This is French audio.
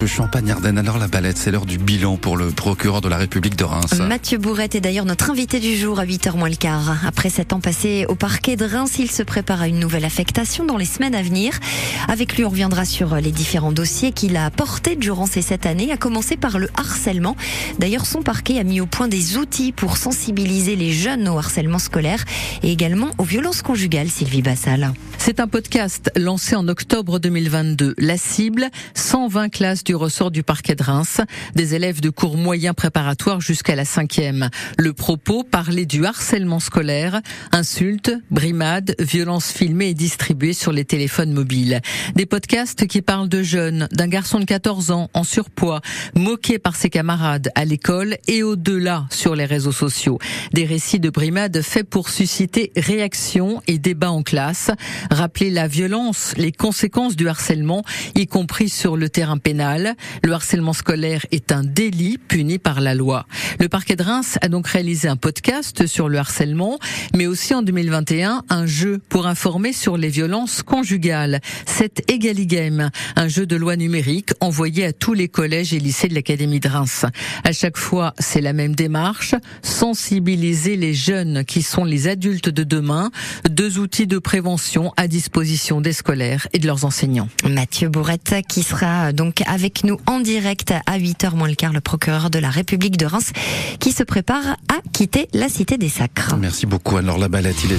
Le Champagne-Ardenne, alors la balette, c'est l'heure du bilan pour le procureur de la République de Reims. Mathieu Bourrette est d'ailleurs notre invité du jour à 8h moins le quart. Après sept ans passés au parquet de Reims, il se prépare à une nouvelle affectation dans les semaines à venir. Avec lui, on reviendra sur les différents dossiers qu'il a portés durant ces sept années, à commencer par le harcèlement. D'ailleurs, son parquet a mis au point des outils pour sensibiliser les jeunes au harcèlement scolaire et également aux violences conjugales, Sylvie Bassal. C'est un podcast lancé en octobre 2022. La cible, 120 classes du ressort du parquet de Reims, des élèves de cours moyens préparatoires jusqu'à la cinquième. Le propos, parler du harcèlement scolaire, insultes, brimades, violences filmées et distribuées sur les téléphones mobiles. Des podcasts qui parlent de jeunes, d'un garçon de 14 ans en surpoids, moqué par ses camarades à l'école et au-delà sur les réseaux sociaux. Des récits de brimades faits pour susciter réactions et débats en classe rappeler la violence, les conséquences du harcèlement, y compris sur le terrain pénal. Le harcèlement scolaire est un délit puni par la loi. Le parquet de Reims a donc réalisé un podcast sur le harcèlement, mais aussi en 2021 un jeu pour informer sur les violences conjugales. C'est Egaligame, un jeu de loi numérique envoyé à tous les collèges et lycées de l'Académie de Reims. À chaque fois, c'est la même démarche, sensibiliser les jeunes qui sont les adultes de demain, deux outils de prévention à disposition des scolaires et de leurs enseignants. Mathieu Bourrette qui sera donc avec nous en direct à 8h moins le quart, le procureur de la République de Reims qui se prépare à quitter la Cité des Sacres. Merci beaucoup. Alors la balette, il est